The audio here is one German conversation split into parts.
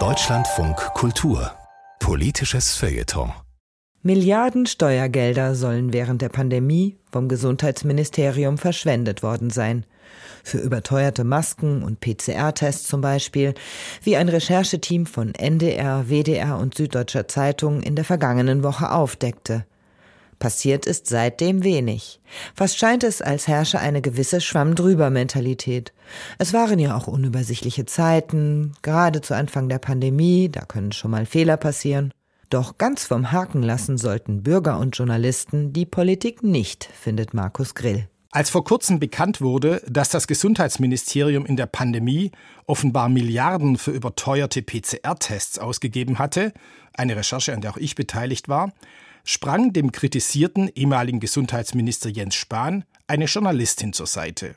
Deutschlandfunk Kultur Politisches Feuilleton Milliarden Steuergelder sollen während der Pandemie vom Gesundheitsministerium verschwendet worden sein. Für überteuerte Masken und PCR-Tests zum Beispiel, wie ein Rechercheteam von NDR, WDR und Süddeutscher Zeitung in der vergangenen Woche aufdeckte. Passiert ist seitdem wenig. Fast scheint es, als herrsche eine gewisse Schwamm-drüber-Mentalität. Es waren ja auch unübersichtliche Zeiten, gerade zu Anfang der Pandemie, da können schon mal Fehler passieren. Doch ganz vom Haken lassen sollten Bürger und Journalisten die Politik nicht, findet Markus Grill. Als vor kurzem bekannt wurde, dass das Gesundheitsministerium in der Pandemie offenbar Milliarden für überteuerte PCR-Tests ausgegeben hatte, eine Recherche, an der auch ich beteiligt war, sprang dem kritisierten ehemaligen Gesundheitsminister Jens Spahn eine Journalistin zur Seite.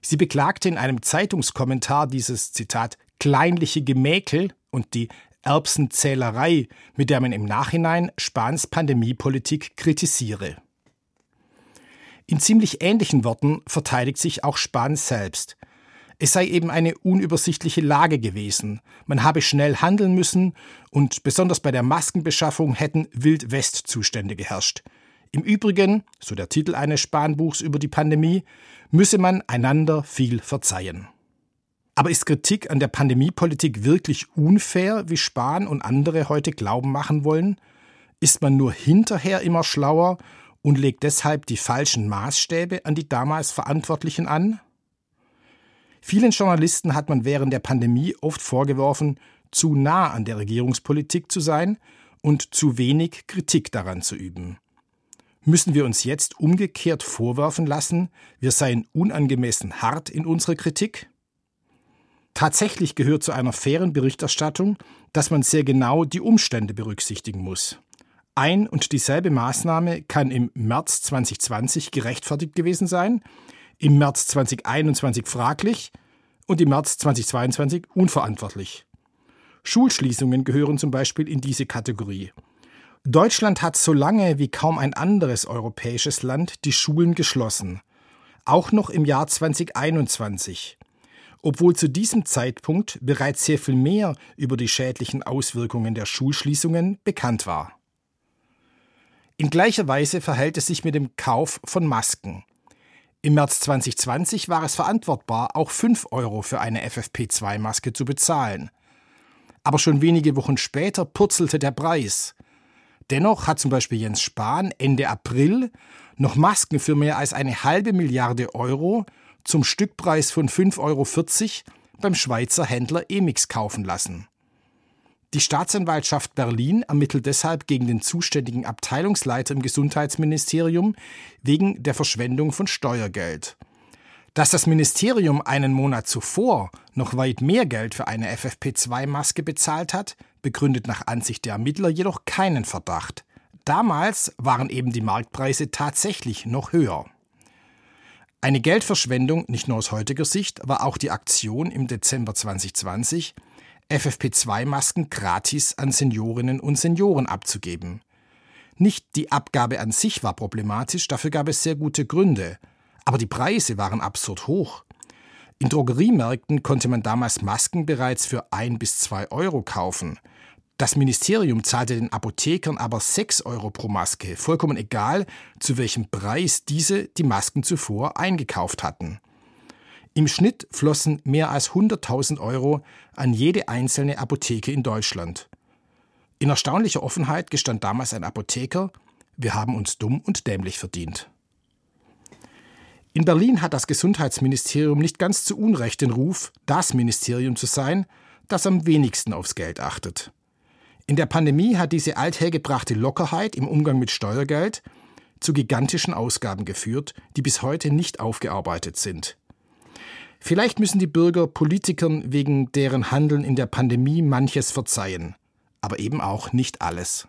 Sie beklagte in einem Zeitungskommentar dieses Zitat kleinliche Gemäkel und die Erbsenzählerei, mit der man im Nachhinein Spahns Pandemiepolitik kritisiere. In ziemlich ähnlichen Worten verteidigt sich auch Spahn selbst. Es sei eben eine unübersichtliche Lage gewesen. Man habe schnell handeln müssen und besonders bei der Maskenbeschaffung hätten Wild-West-Zustände geherrscht. Im Übrigen, so der Titel eines Spanbuchs über die Pandemie, müsse man einander viel verzeihen. Aber ist Kritik an der Pandemiepolitik wirklich unfair, wie Spahn und andere heute glauben machen wollen? Ist man nur hinterher immer schlauer und legt deshalb die falschen Maßstäbe an die damals Verantwortlichen an? Vielen Journalisten hat man während der Pandemie oft vorgeworfen, zu nah an der Regierungspolitik zu sein und zu wenig Kritik daran zu üben. Müssen wir uns jetzt umgekehrt vorwerfen lassen, wir seien unangemessen hart in unserer Kritik? Tatsächlich gehört zu einer fairen Berichterstattung, dass man sehr genau die Umstände berücksichtigen muss. Ein und dieselbe Maßnahme kann im März 2020 gerechtfertigt gewesen sein, im März 2021 fraglich und im März 2022 unverantwortlich. Schulschließungen gehören zum Beispiel in diese Kategorie. Deutschland hat so lange wie kaum ein anderes europäisches Land die Schulen geschlossen. Auch noch im Jahr 2021. Obwohl zu diesem Zeitpunkt bereits sehr viel mehr über die schädlichen Auswirkungen der Schulschließungen bekannt war. In gleicher Weise verhält es sich mit dem Kauf von Masken. Im März 2020 war es verantwortbar, auch 5 Euro für eine FFP2-Maske zu bezahlen. Aber schon wenige Wochen später purzelte der Preis. Dennoch hat zum Beispiel Jens Spahn Ende April noch Masken für mehr als eine halbe Milliarde Euro zum Stückpreis von 5,40 Euro beim Schweizer Händler Emix kaufen lassen. Die Staatsanwaltschaft Berlin ermittelt deshalb gegen den zuständigen Abteilungsleiter im Gesundheitsministerium wegen der Verschwendung von Steuergeld. Dass das Ministerium einen Monat zuvor noch weit mehr Geld für eine FFP2-Maske bezahlt hat, begründet nach Ansicht der Ermittler jedoch keinen Verdacht. Damals waren eben die Marktpreise tatsächlich noch höher. Eine Geldverschwendung, nicht nur aus heutiger Sicht, war auch die Aktion im Dezember 2020, FFP2-Masken gratis an Seniorinnen und Senioren abzugeben. Nicht die Abgabe an sich war problematisch, dafür gab es sehr gute Gründe. Aber die Preise waren absurd hoch. In Drogeriemärkten konnte man damals Masken bereits für ein bis zwei Euro kaufen. Das Ministerium zahlte den Apothekern aber sechs Euro pro Maske, vollkommen egal, zu welchem Preis diese die Masken zuvor eingekauft hatten. Im Schnitt flossen mehr als 100.000 Euro an jede einzelne Apotheke in Deutschland. In erstaunlicher Offenheit gestand damals ein Apotheker, wir haben uns dumm und dämlich verdient. In Berlin hat das Gesundheitsministerium nicht ganz zu Unrecht den Ruf, das Ministerium zu sein, das am wenigsten aufs Geld achtet. In der Pandemie hat diese althergebrachte Lockerheit im Umgang mit Steuergeld zu gigantischen Ausgaben geführt, die bis heute nicht aufgearbeitet sind. Vielleicht müssen die Bürger Politikern wegen deren Handeln in der Pandemie manches verzeihen, aber eben auch nicht alles.